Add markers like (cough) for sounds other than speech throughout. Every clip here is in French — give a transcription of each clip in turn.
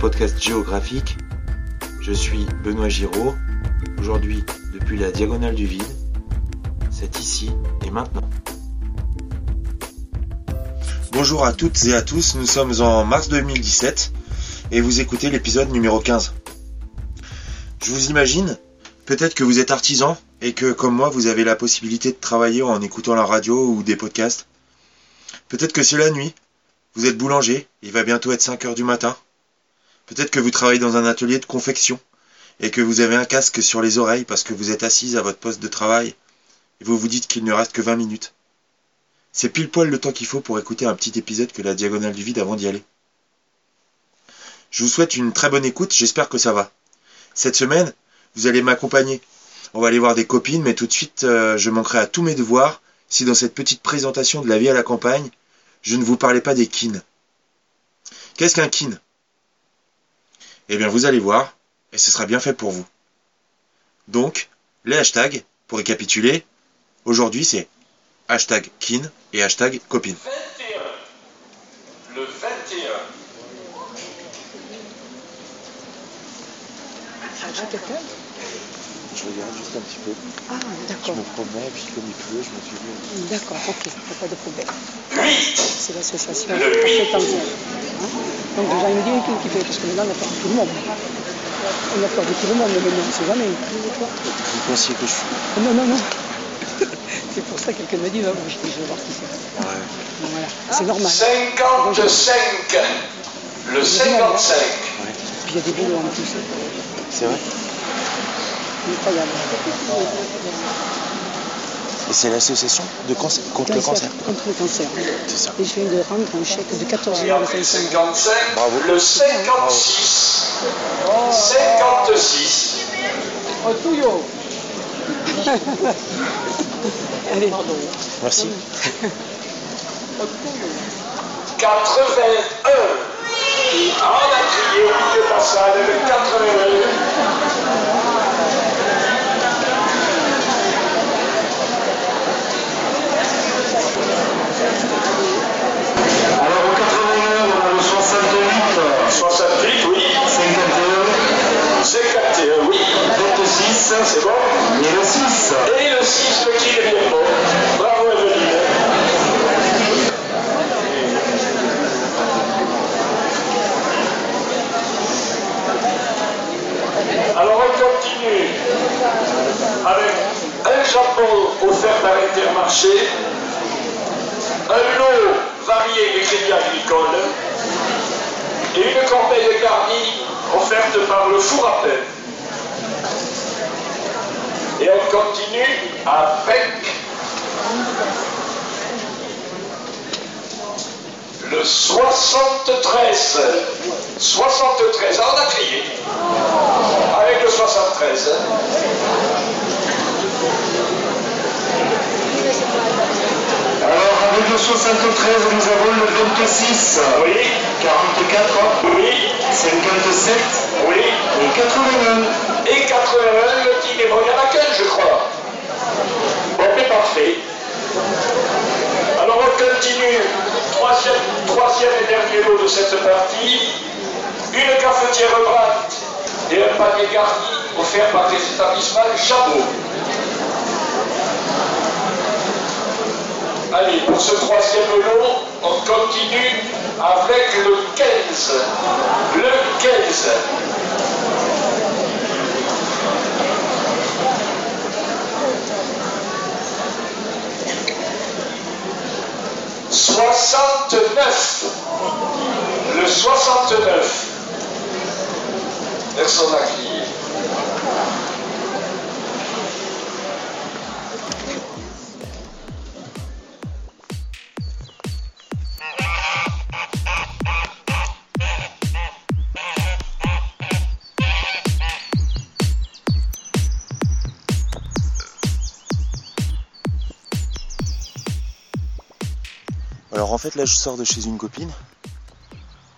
Podcast géographique. Je suis Benoît Giraud. Aujourd'hui, depuis la diagonale du vide, c'est ici et maintenant. Bonjour à toutes et à tous, nous sommes en mars 2017 et vous écoutez l'épisode numéro 15. Je vous imagine, peut-être que vous êtes artisan et que comme moi vous avez la possibilité de travailler en écoutant la radio ou des podcasts. Peut-être que c'est la nuit, vous êtes boulanger, il va bientôt être 5 heures du matin. Peut-être que vous travaillez dans un atelier de confection et que vous avez un casque sur les oreilles parce que vous êtes assise à votre poste de travail et vous vous dites qu'il ne reste que 20 minutes. C'est pile poil le temps qu'il faut pour écouter un petit épisode que la diagonale du vide avant d'y aller. Je vous souhaite une très bonne écoute, j'espère que ça va. Cette semaine, vous allez m'accompagner. On va aller voir des copines, mais tout de suite, euh, je manquerai à tous mes devoirs si dans cette petite présentation de la vie à la campagne, je ne vous parlais pas des kines. Qu'est-ce qu'un kin? Eh bien, vous allez voir, et ce sera bien fait pour vous. Donc, les hashtags, pour récapituler, aujourd'hui c'est hashtag kin et hashtag copine. 21. Le 21. J'ai quelqu'un Je regarde juste un petit peu. Ah, Je d'accord. me promets, puis comme il pleut, je me suis dit... D'accord, ok, pas de problème. 8. C'est l'association Le. Hein Donc déjà, il me dit un qui fait, parce que maintenant, on a peur de tout le monde. On a peur de tout le monde, mais maintenant, on ne sait jamais. Vous pensiez que je suis... Non, non, non. (laughs) c'est pour ça que quelqu'un me dit, non, je dis, je vais voir qui c'est. Ouais. Voilà, c'est normal. 55. Le 55. Puis il y a des boulots en plus. C'est vrai Incroyable. Et c'est l'association de cancer, contre le cancer. Contre le cancer. C'est ça. Et je viens de rendre un chèque de 14 Et euros. après 55. Bravo. Le 56. 56. Oh, touillot Allez. Merci. 81. Ah, on a crié au milieu de la salle, le 81. Alors au 81, on a le 68, 68, oui. 51, 51, oui. 26 C'est bon et le 6. Et le 6, le qui est bien bon. Bravo Evelyne. Alors on continue avec un jambon offert par Intermarché, un lot varié du crédit agricole et une corbeille garnie offerte par le four à pain. Et on continue avec le 73. 73, ah, on a crié. Avec le 73. Alors avec le 73, nous avons le 26, Oui, 44, oui, 57 oui. et 81. Et 81, le petit est bon, il y en a qu'un, je crois. Bon, mais parfait. Alors on continue. Troisième, troisième et dernier lot de cette partie. Une cafetière brate et un panier garni offert par les établissements Chabot. Allez, pour ce troisième lot, on continue avec le 15. Le 15. Soixante-neuf. Le 69. Personne n'a fait là je sors de chez une copine.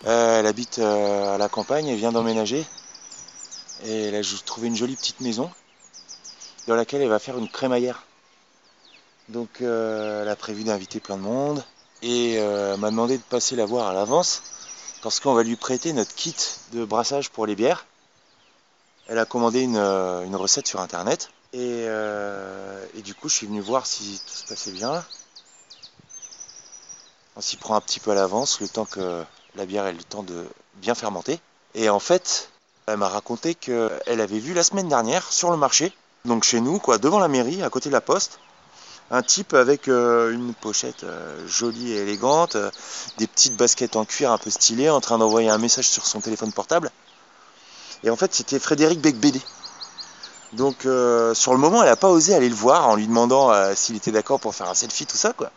Euh, elle habite euh, à la campagne, elle vient d'emménager. Et a juste trouvé une jolie petite maison dans laquelle elle va faire une crémaillère. Donc euh, elle a prévu d'inviter plein de monde et m'a demandé de passer la voir à l'avance parce qu'on va lui prêter notre kit de brassage pour les bières. Elle a commandé une, une recette sur internet. Et, et du coup, je suis venu voir si tout se passait bien. On s'y prend un petit peu à l'avance, le temps que la bière ait le temps de bien fermenter. Et en fait, elle m'a raconté qu'elle avait vu la semaine dernière sur le marché, donc chez nous, quoi, devant la mairie, à côté de la poste, un type avec euh, une pochette euh, jolie et élégante, euh, des petites baskets en cuir un peu stylées, en train d'envoyer un message sur son téléphone portable. Et en fait, c'était Frédéric Becbédé. Donc, sur le moment, elle n'a pas osé aller le voir en lui demandant s'il était d'accord pour faire un selfie, tout ça, quoi.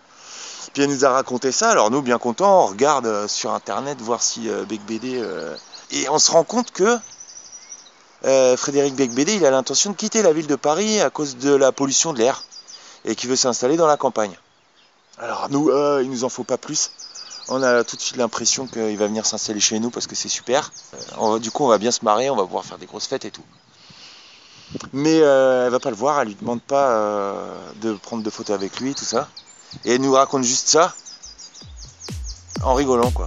Puis elle nous a raconté ça. Alors nous, bien contents, on regarde euh, sur internet voir si euh, Becbédé. euh, Et on se rend compte que Frédéric Becbédé, il a l'intention de quitter la ville de Paris à cause de la pollution de l'air et qui veut s'installer dans la campagne. Alors nous, euh, il nous en faut pas plus. On a tout de suite l'impression qu'il va venir s'installer chez nous parce que c'est super. Du coup, on va bien se marrer, on va pouvoir faire des grosses fêtes et tout. Mais elle va pas le voir, elle lui demande pas de prendre de photos avec lui, tout ça. Et elle nous raconte juste ça en rigolant, quoi.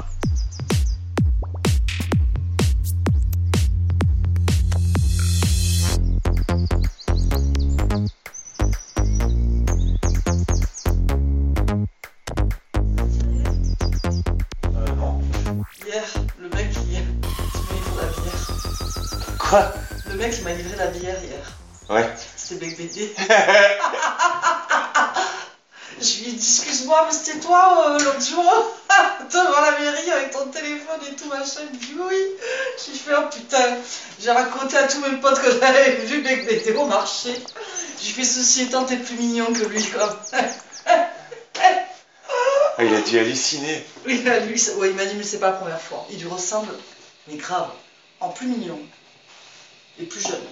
Hier, le mec il, il m'a livré la bière. Quoi? Le mec il m'a livré la bière hier. Ouais. C'était Bec BD. Je lui ai dit excuse-moi mais c'était toi euh, l'autre jour (laughs) devant la mairie avec ton téléphone et tout machin. Il me dit oui. J'ai fait oh putain. J'ai raconté à tous mes potes que j'avais vu Bec BD au marché. J'ai fait ceci étant t'es plus mignon que lui quoi. Ah, il a dû halluciner. Lui, ça- ouais, il m'a dit, mais c'est pas la première fois. Il lui ressemble, mais grave, en plus mignon et plus jeune.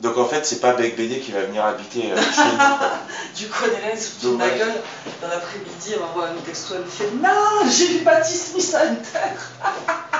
Donc en fait, c'est pas Bec BD qui va venir habiter euh, chez nous. (laughs) Du coup, elle est là, elle se fout de ma gueule. Dans l'après-midi, elle m'envoie un texto, elle me fait Non, j'ai vu Baptiste Smith (laughs)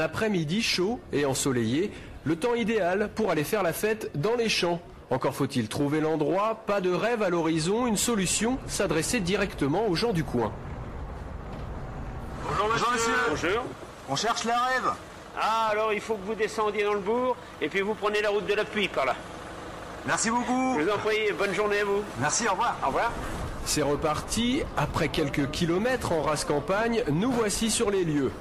après-midi chaud et ensoleillé, le temps idéal pour aller faire la fête dans les champs. Encore faut-il trouver l'endroit, pas de rêve à l'horizon, une solution, s'adresser directement aux gens du coin. Bonjour monsieur. Bonjour. On cherche la rêve. Ah, alors il faut que vous descendiez dans le bourg et puis vous prenez la route de la pluie par là. Merci beaucoup. Je vous en prie, bonne journée à vous. Merci, au revoir. Au revoir. C'est reparti, après quelques kilomètres en race campagne, nous voici sur les lieux.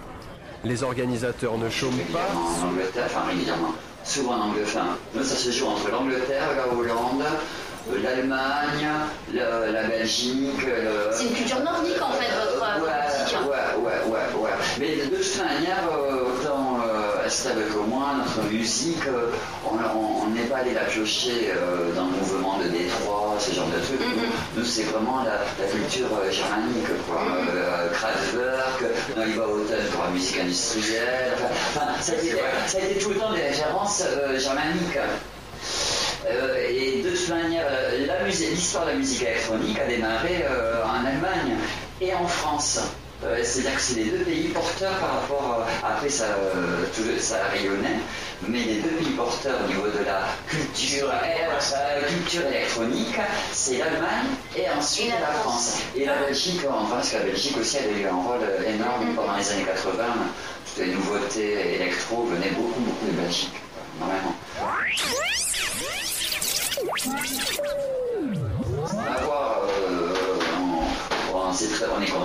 Les organisateurs ne chôment pas, en Angleterre, enfin régulièrement, souvent en Angleterre. Enfin, ça se joue entre l'Angleterre, la Hollande, l'Allemagne, la, la Belgique. le- C'est une culture nordique en fait, votre Euh, ouais, compétition. ouais, ouais, ouais, ouais. Mais de toute manière, euh, Estelle que moi, notre musique, euh, on n'est pas allé la piocher euh, dans le mouvement de Détroit, ce genre de trucs. Mhm. Nous, c'est vraiment la, la culture euh, germanique, quoi. Euh, Kraftwerk, Noiba Houghton pour la musique industrielle. Enfin, ça, a été, ça a été tout le temps des références euh, germaniques. Euh, et de toute manière, l'histoire de la musique électronique a démarré euh, en Allemagne et en France. Euh, C'est-à-dire que c'est les deux pays porteurs par rapport. euh, après, ça, euh, tout ça a rayonné, mais les deux pays porteurs au niveau de la culture, euh, culture électronique, c'est l'Allemagne et ensuite la France. Et la Belgique, enfin, parce que la Belgique aussi elle a eu un rôle énorme pendant les années 80. Toutes les nouveautés électro venaient beaucoup, beaucoup de Belgique. Vraiment.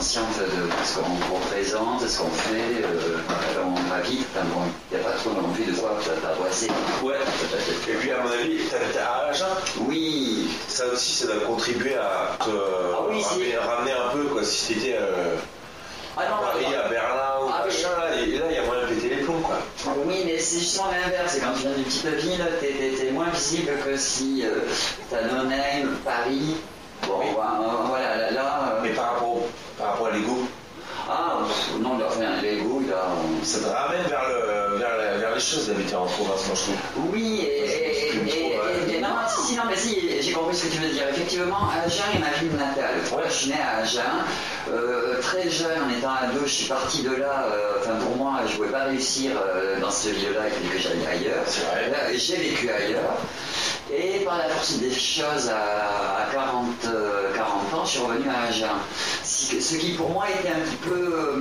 De ce qu'on représente, de ce qu'on fait, euh, on va vite, enfin, bon, il n'y a pas trop non plus de t'a boissé. Ouais. Et puis à mon avis, t'as t'as à Agen. Oui, Ça aussi, ça doit contribuer à te Ah oui, ramener, un peu, quoi. Si c'était euh, ah à non, Paris, non, à Berlin ou Ah oui. machin, là, et là, il y a moyen de péter les plombs, quoi. Oui, mais c'est justement l'inverse. C'est quand tu viens d'une petite ville, t'es, moins visible que si euh, t'as No-Name, Paris. Bon, Oui. voilà, voilà, là, euh, Mais par rapport, par rapport à l'ego, ah, non, là, enfin, les goûts, là, on- ça te ramène vers, le, vers, la- vers les choses d'habiter en province, moi, je trouve. Oui, et, et, ouais. non, si, si, non, mais si, j'ai compris ce que tu veux dire. Effectivement, Agen est ma ville natale. Voilà, je suis né à Agen. Euh, très jeune, en étant ado, je suis parti de là. euh, Enfin, pour moi, je ne pouvais pas réussir euh, dans ce ville-là, il fallait que j'aille ailleurs. C'est vrai. Là, J'ai vécu ailleurs. Et par la force des choses, à, à 40, euh, 40 ans, je suis revenu à Agen. Ce qui pour moi était un petit peu, euh,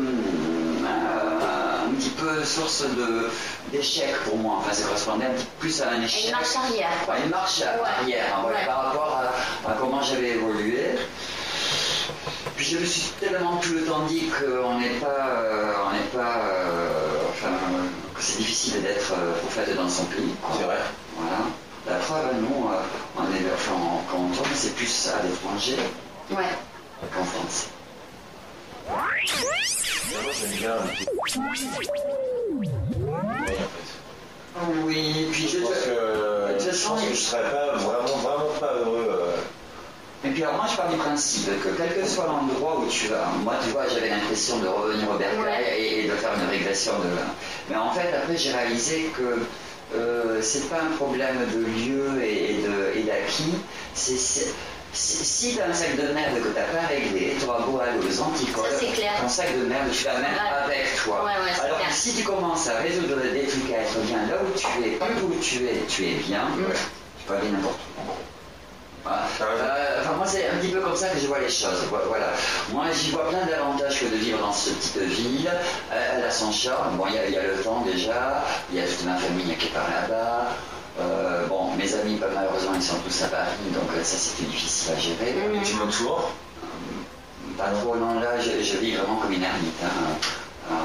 un petit peu source de d'échec pour moi. Enfin, ça correspondait un petit peu plus à un échec. une marche arrière. Enfin, une marche arrière, hein, Ouais. par rapport à, à comment j'avais évolué. Puis je me suis tellement tout le temps dit qu'on n'est pas, euh, on n'est pas, euh, enfin, que c'est difficile d'être euh, prophète dans son pays. C'est vrai. Voilà. La preuve, nous, euh, on est, enfin, quand on tourne, c'est plus à l'étranger Ouais. qu'en France. Oui, en fait. Oui, puis je, Je pense que je pense que je serais pas vraiment, vraiment pas heureux. euh, Et puis alors moi je pars du principe que quel que soit l'endroit où tu vas, moi tu vois j'avais l'impression de revenir au et, et de faire une régression de Mais en fait après j'ai réalisé que euh, c'est pas un problème de lieu et, d'acquis, si, t'as un sac de merde que t'as pas réglé, tu auras beau aller aux clair. ton sac de merde tu l'amènes Ouais. avec toi. Ouais, ouais, Alors clair. que si tu commences à résoudre des trucs à être bien là où tu es, pas où tu es, tu es bien, Mm. tu peux aller n'importe où. Voilà. C'est un petit peu comme ça que je vois les choses. Vo- Voilà. Moi, j'y vois plein d'avantages que de vivre dans cette petite ville. Euh, elle a son charme. Bon, il y, a- il y a le temps déjà. Il y a toute ma famille qui est par là-bas. Euh, bon, mes amis, bah, malheureusement, ils sont tous à Paris, donc euh, ça, c'était difficile à gérer. Et tu montes souvent Pas trop, non, là, je, je vis vraiment comme une ermite. Hein. Euh,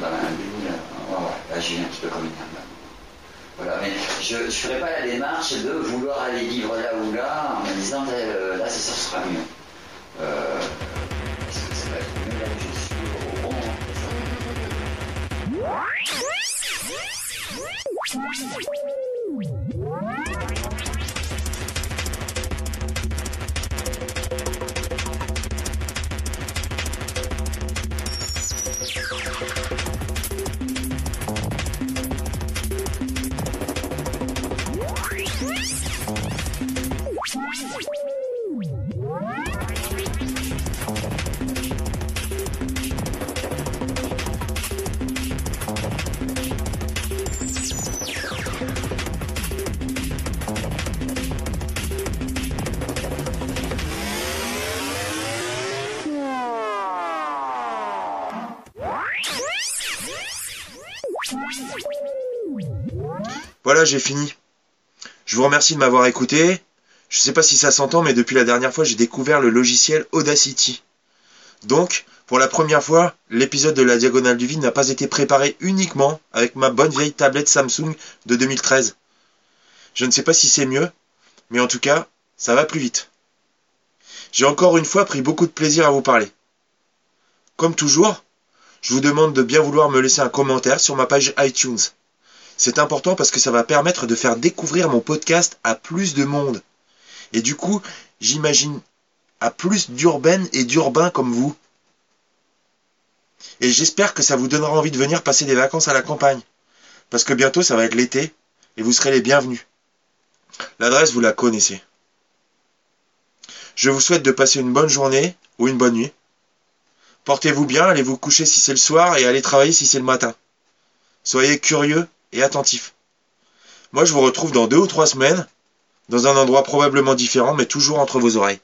dans la bulle. Ouais, ouais, là, je vis un petit peu comme une ermite. Voilà, mais je ne ferai pas la démarche de vouloir aller vivre là ou là en me disant euh, là, c'est ce sera mieux. Euh, Voilà, j'ai fini. Je vous remercie de m'avoir écouté. Je sais pas si ça s'entend, mais depuis la dernière fois, j'ai découvert le logiciel Audacity. Donc, pour la première fois, l'épisode de la Diagonale du Vide n'a pas été préparé uniquement avec ma bonne vieille tablette Samsung de 2013. Je ne sais pas si c'est mieux, mais en tout cas, ça va plus vite. J'ai encore une fois pris beaucoup de plaisir à vous parler. Comme toujours, je vous demande de bien vouloir me laisser un commentaire sur ma page iTunes. C'est important parce que ça va permettre de faire découvrir mon podcast à plus de monde. Et du coup, j'imagine à plus d'urbaines et d'urbains comme vous. Et j'espère que ça vous donnera envie de venir passer des vacances à la campagne. Parce que bientôt ça va être l'été et vous serez les bienvenus. L'adresse vous la connaissez. Je vous souhaite de passer une bonne journée ou une bonne nuit. Portez-vous bien, allez vous coucher si c'est le soir et allez travailler si c'est le matin. Soyez curieux et attentifs. Moi, je vous retrouve dans deux ou trois semaines, dans un endroit probablement différent, mais toujours entre vos oreilles.